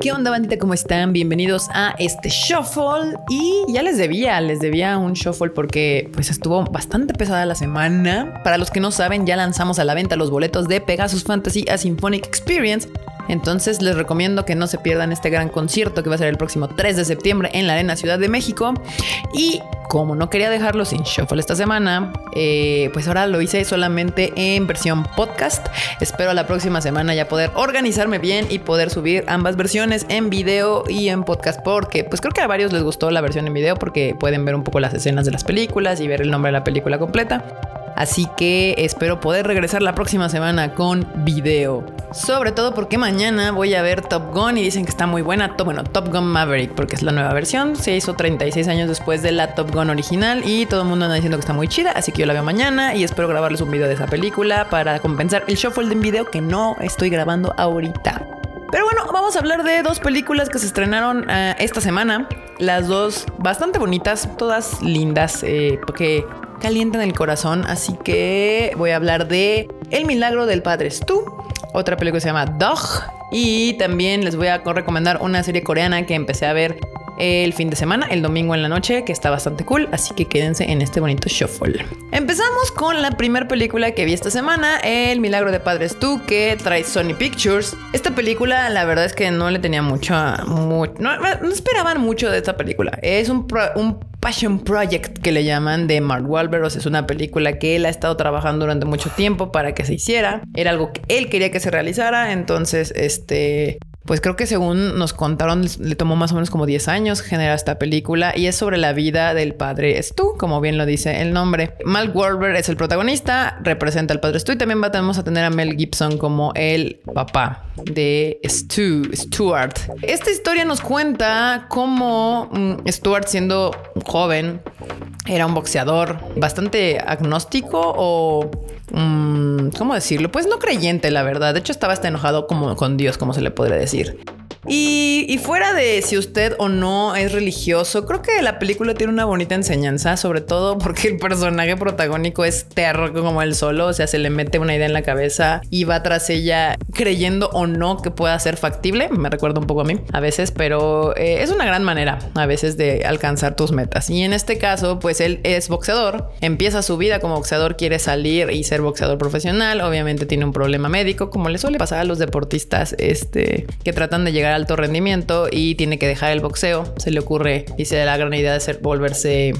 ¿Qué onda, bandita? ¿Cómo están? Bienvenidos a este shuffle. Y ya les debía, les debía un shuffle porque pues estuvo bastante pesada la semana. Para los que no saben, ya lanzamos a la venta los boletos de Pegasus Fantasy a Symphonic Experience. Entonces les recomiendo que no se pierdan este gran concierto que va a ser el próximo 3 de septiembre en la Arena Ciudad de México. Y como no quería dejarlo sin shuffle esta semana, eh, pues ahora lo hice solamente en versión podcast. Espero la próxima semana ya poder organizarme bien y poder subir ambas versiones en video y en podcast porque pues creo que a varios les gustó la versión en video porque pueden ver un poco las escenas de las películas y ver el nombre de la película completa. Así que espero poder regresar la próxima semana con video. Sobre todo porque mañana voy a ver Top Gun y dicen que está muy buena. Bueno, Top Gun Maverick porque es la nueva versión. Se hizo 36 años después de la Top Gun original y todo el mundo anda diciendo que está muy chida. Así que yo la veo mañana y espero grabarles un video de esa película para compensar el shuffle de video que no estoy grabando ahorita. Pero bueno, vamos a hablar de dos películas que se estrenaron eh, esta semana. Las dos bastante bonitas, todas lindas, eh, porque calientan el corazón. Así que voy a hablar de El milagro del padre Stu, otra película que se llama Dog. Y también les voy a recomendar una serie coreana que empecé a ver el fin de semana, el domingo en la noche, que está bastante cool, así que quédense en este bonito shuffle. Empezamos con la primera película que vi esta semana, El Milagro de Padres Tú, que trae Sony Pictures. Esta película, la verdad es que no le tenía mucho, no, esperaban mucho de esta película. Es un, un Passion Project que le llaman de Mark Wahlberg. es una película que él ha estado trabajando durante mucho tiempo para que se hiciera. Era algo que él quería que se realizara. Entonces, este, pues creo que según nos contaron, le tomó más o menos como 10 años generar esta película y es sobre la vida del padre Stu, como bien lo dice el nombre. Mal Wahlberg es el protagonista, representa al padre Stu y también vamos a tener a Mel Gibson como el papá de Stu, Stuart. Esta historia nos cuenta cómo mm, Stuart siendo joven era un boxeador bastante agnóstico o Mm, ¿cómo decirlo? Pues no creyente, la verdad. De hecho, estaba hasta enojado como con Dios, como se le podría decir. Y, fuera de si usted o no es religioso, creo que la película tiene una bonita enseñanza, sobre todo porque el personaje protagónico es terror como él solo, o sea, se le mete una idea en la cabeza y va tras ella creyendo o no que pueda ser factible. Me recuerda un poco a mí a veces, pero eh, es una gran manera a veces de alcanzar tus metas. Y en este caso, pues él es boxeador, empieza su vida como boxeador, quiere salir y ser boxeador profesional, obviamente tiene un problema médico, como le suele pasar a los deportistas este, que tratan de llegar alto rendimiento y tiene que dejar el boxeo. Se le ocurre y se da la gran idea de volverse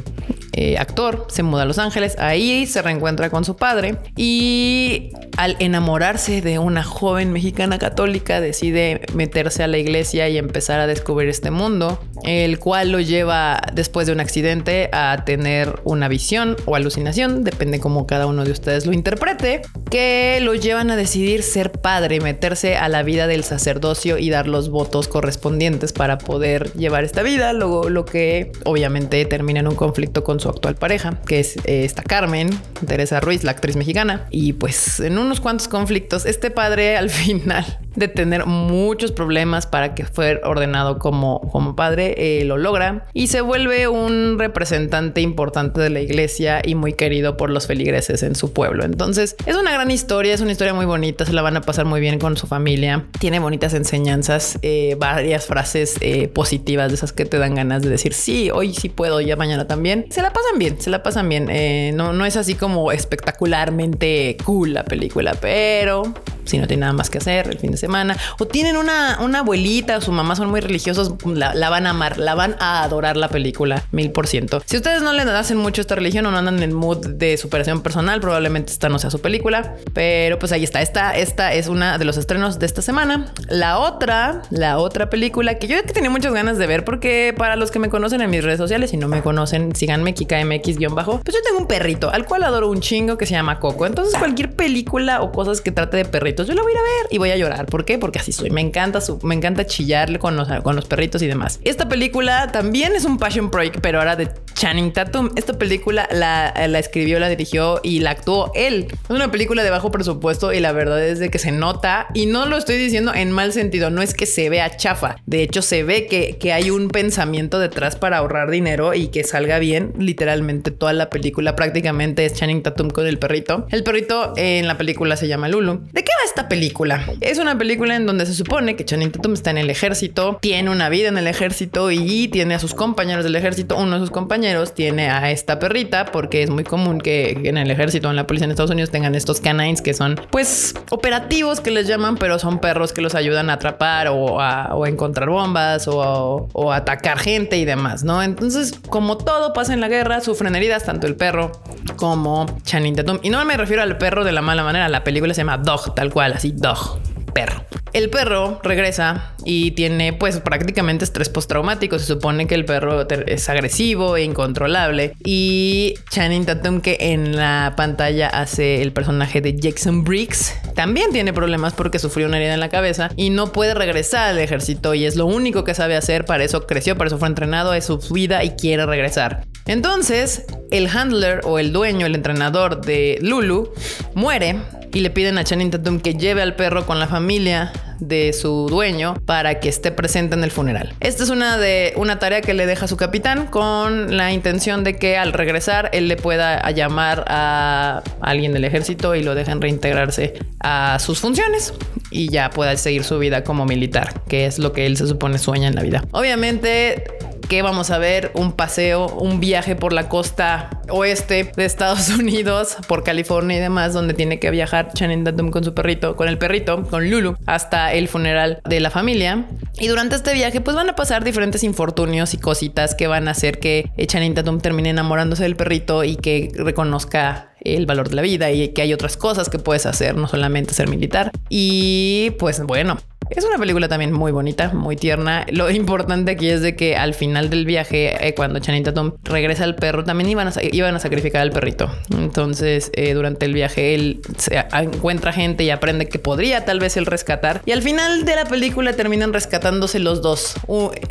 eh, actor, se muda a Los Ángeles, ahí se reencuentra con su padre y al enamorarse de una joven mexicana católica decide meterse a la iglesia y empezar a descubrir este mundo, el cual lo lleva después de un accidente a tener una visión o alucinación, depende cómo cada uno de ustedes lo interprete, que lo llevan a decidir ser padre, meterse a la vida del sacerdocio y dar los votos correspondientes para poder llevar esta vida, luego lo que obviamente termina en un conflicto con su actual pareja, que es eh, esta Carmen, Teresa Ruiz, la actriz mexicana. Y pues en unos cuantos conflictos, este padre al final de tener muchos problemas para que fuera ordenado como, como padre, eh, lo logra y se vuelve un representante importante de la iglesia y muy querido por los feligreses en su pueblo. Entonces es una gran historia, es una historia muy bonita, se la van a pasar muy bien con su familia, tiene bonitas enseñanzas, eh, varias frases eh, positivas de esas que te dan ganas de decir, sí, hoy sí puedo, ya mañana también. Se la pasan bien, se la pasan bien. no, no es así como espectacularmente cool la película, pero si no tiene nada más que hacer el fin de semana, o tienen una, una abuelita o su mamá son muy religiosos, la, van a amar, la van a adorar la película, mil por ciento. Si ustedes no le hacen mucho esta religión o no andan en el mood de superación personal, probablemente esta no sea su película, pero pues ahí está, esta, esta es una de los estrenos de esta semana. La otra, la otra película que yo que tenía muchas ganas de ver, porque para los que me conocen en mis redes sociales y no me conocen, síganme KikaMX-bajo, pues yo tengo un perrito al cual adoro un chingo que se llama Coco. Entonces cualquier película o cosas que trate de perritos, yo la voy a ir a ver y voy a llorar. ¿Por qué? Porque así soy. Me encanta, su, me encanta chillarle con los, con los perritos y demás. Esta película también es un passion project, pero ahora de Channing Tatum. Esta película la, la, escribió, la dirigió y la actuó él. Es una película de bajo presupuesto y la verdad es de que se nota y no lo estoy diciendo en mal sentido, no es que se vea chafa. De hecho, se ve que, que hay un pensamiento detrás para ahorrar dinero y que salga bien. Literalmente toda la película prácticamente es Channing Tatum con el perrito. El perrito en la película se llama Lulu. ¿De qué va esta película? Es una película en donde se supone que Channing Tatum está en el ejército, tiene una vida en el ejército y tiene a sus compañeros del ejército. Uno de sus compañeros tiene a esta perrita porque es muy común que en el ejército o en la policía en Estados Unidos tengan estos canines que son pues operativos que les llaman, pero son perros que los ayudan a atrapar o a, encontrar bombas o, atacar gente y demás, ¿no? Entonces, como todo pasa en la guerra, sufren heridas tanto el perro como Channing Tatum. Y no me refiero al perro de la mala manera, la película se llama Dog, tal cual, así Dog, perro. El perro regresa y tiene pues prácticamente estrés postraumático. Se supone que el perro es agresivo e incontrolable. Y Channing Tatum que en la pantalla hace el personaje de Jackson Briggs también tiene problemas porque sufrió una herida en la cabeza y no puede regresar al ejército y es lo único que sabe hacer. Para eso creció, para eso fue entrenado, es su vida y quiere regresar. Entonces el handler o el dueño, el entrenador de Lulu muere y le piden a Channing Tatum que lleve al perro con la familia de su dueño para que esté presente en el funeral. Esta es una de una tarea que le deja su capitán con la intención de que al regresar él le pueda llamar a alguien del ejército y lo dejen reintegrarse a sus funciones y ya pueda seguir su vida como militar, que es lo que él se supone sueña en la vida. Obviamente que vamos a ver un paseo, un viaje por la costa oeste de Estados Unidos, por California y demás, donde tiene que viajar Channing Tatum con su perrito, con el perrito, con Lulu, hasta el funeral de la familia. Y durante este viaje, pues van a pasar diferentes infortunios y cositas que van a hacer que Channing Tatum termine enamorándose del perrito y que reconozca el valor de la vida y que hay otras cosas que puedes hacer, no solamente ser militar. Y pues bueno, es una película también muy bonita, muy tierna. Lo importante aquí es de que al final del viaje, eh, cuando Channing Tatum regresa al perro, también iban a, iban a sacrificar al perrito. Entonces, eh, durante el viaje, él se encuentra gente y aprende que podría tal vez él rescatar. Y al final de la película terminan rescatándose los dos.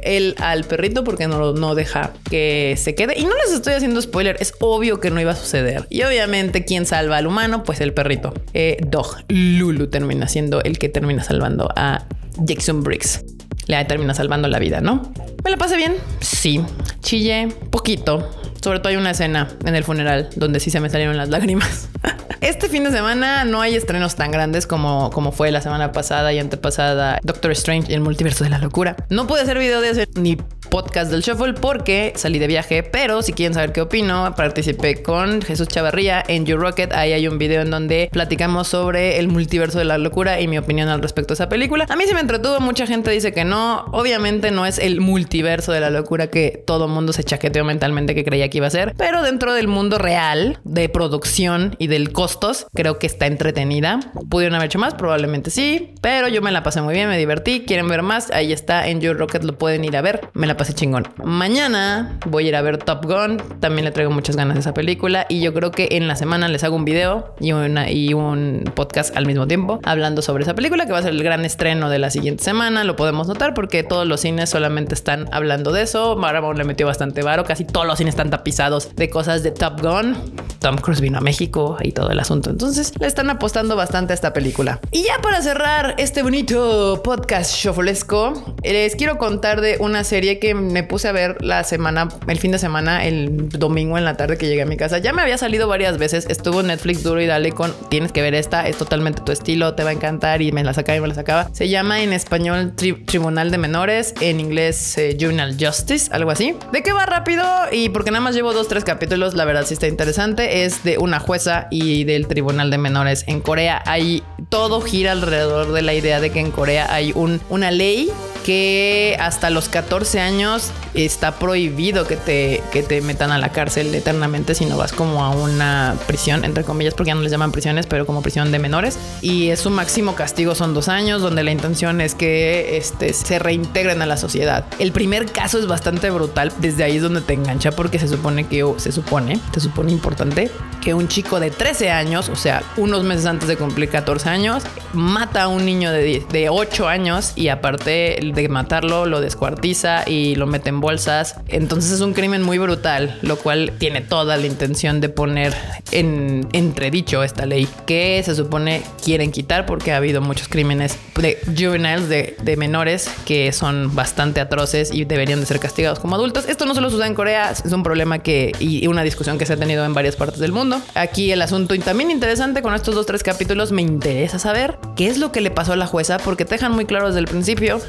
él al perrito porque no, no deja que se quede. Y no les estoy haciendo spoiler, es obvio que no iba a suceder. Y obviamente, ¿quién salva al humano? Pues el perrito. Eh, Dog, Lulu termina siendo el que termina salvando a Jackson Briggs. Le termina salvando la vida, ¿no? ¿Me la pasé bien? Sí. Chillé poquito. Sobre todo hay una escena en el funeral donde sí se me salieron las lágrimas. Este fin de semana no hay estrenos tan grandes como, como fue la semana pasada y antepasada Doctor Strange y el multiverso de la locura. No pude hacer video de ese ni podcast del Shuffle porque salí de viaje, pero si quieren saber qué opino, participé con Jesús Chavarría en You Rocket. Ahí hay un video en donde platicamos sobre el multiverso de la locura y mi opinión al respecto de esa película. A mí se me entretuvo, mucha gente dice que no. Obviamente no es el multiverso de la locura que todo mundo se chaqueteó mentalmente que creía que iba a ser, pero dentro del mundo real de producción y del costos, creo que está entretenida. ¿Pudieron haber hecho más? Probablemente sí, pero yo me la pasé muy bien, me divertí. ¿Quieren ver más? Ahí está en You Rocket, lo pueden ir a ver. Me la pasé chingón. Mañana voy a ir a ver Top Gun. También le traigo muchas ganas de esa película. Y yo creo que en la semana les hago un video y, una, y un podcast al mismo tiempo hablando sobre esa película, que va a ser el gran estreno de la siguiente semana. Lo podemos notar porque todos los cines solamente están hablando de eso. Paramount le metió bastante varo. Casi todos los cines están tapizados de cosas de Top Gun. Tom Cruise vino a México y todo el asunto. Entonces le están apostando bastante a esta película. Y ya para cerrar este bonito podcast shofolesco, les quiero contar de una serie que me puse a ver la semana, el fin de semana, el domingo en la tarde que llegué a mi casa. Ya me había salido varias veces. Estuvo Netflix duro y dale con tienes que ver esta, es totalmente tu estilo, te va a encantar y me la sacaba y me la sacaba. Se llama en español Tribunal de Menores, en inglés eh, Juvenile Justice, algo así. ¿De qué va rápido? Y porque nada más llevo dos, tres capítulos, la verdad sí está interesante. Es de una jueza y del Tribunal de Menores en Corea. Hay todo gira alrededor de la idea de que en Corea hay un, una ley que hasta los 14 años está prohibido que te, que te metan a la cárcel eternamente si no vas como a una prisión, entre comillas, porque ya no les llaman prisiones, pero como prisión de menores. Y es su máximo castigo son dos años, donde la intención es que este, se reintegren a la sociedad. El primer caso es bastante brutal, desde ahí es donde te engancha porque se supone que, se supone, se supone importante, que un chico de 13 años, o sea, unos meses antes de cumplir 14 años, mata a un niño de, de 8 años y aparte de matarlo, lo descuartiza y lo mete en bolsas. Entonces es un crimen muy brutal, lo cual tiene toda la intención de poner en entredicho esta ley que se supone quieren quitar porque ha habido muchos crímenes de juveniles, de, menores, que son bastante atroces y deberían de ser castigados como adultos. Esto no solo sucede en Corea, es un problema que y una discusión que se ha tenido en varias partes del mundo. Aquí el asunto y también interesante con estos dos, tres capítulos, me interesa saber qué es lo que le pasó a la jueza, porque te dejan muy claro desde el principio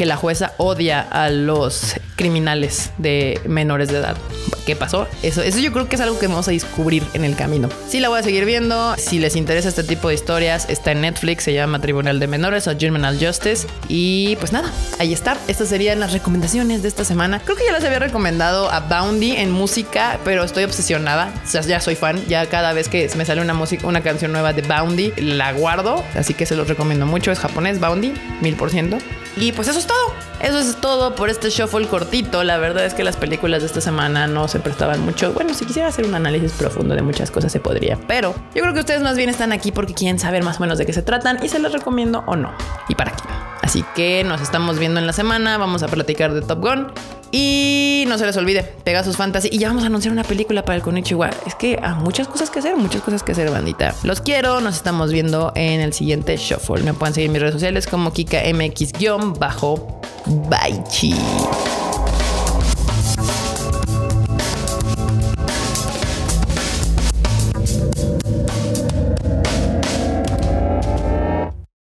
que la jueza odia a los criminales de menores de edad. ¿Qué pasó? Eso, eso yo creo que es algo que vamos a descubrir en el camino. Sí, la voy a seguir viendo. Si les interesa este tipo de historias, está en Netflix, se llama Tribunal de Menores o Juvenile Justice. Y pues nada, ahí está. Estas serían las recomendaciones de esta semana. Creo que ya les había recomendado a Boundy en música, pero estoy obsesionada. O sea, ya soy fan. Ya cada vez que me sale una música, una canción nueva de Boundy, la guardo. Así que se los recomiendo mucho. Es japonés, Boundy, mil por ciento. Y pues eso es todo. Eso es todo por este shuffle cortito. La verdad es que las películas de esta semana no se prestaban mucho. Bueno, si quisiera hacer un análisis profundo de muchas cosas se podría. Pero yo creo que ustedes más bien están aquí porque quieren saber más o menos de qué se tratan y se los recomiendo o no. Y para qué. Así que nos estamos viendo en la semana. Vamos a platicar de Top Gun. Y no se les olvide, Pegasus Fantasy. Y ya vamos a anunciar una película para el Konichiwa. Es que hay muchas cosas que hacer, muchas cosas que hacer, bandita. Los quiero, nos estamos viendo en el siguiente Shuffle. Me pueden seguir en mis redes sociales como KikaMX- bajo Bye, chi.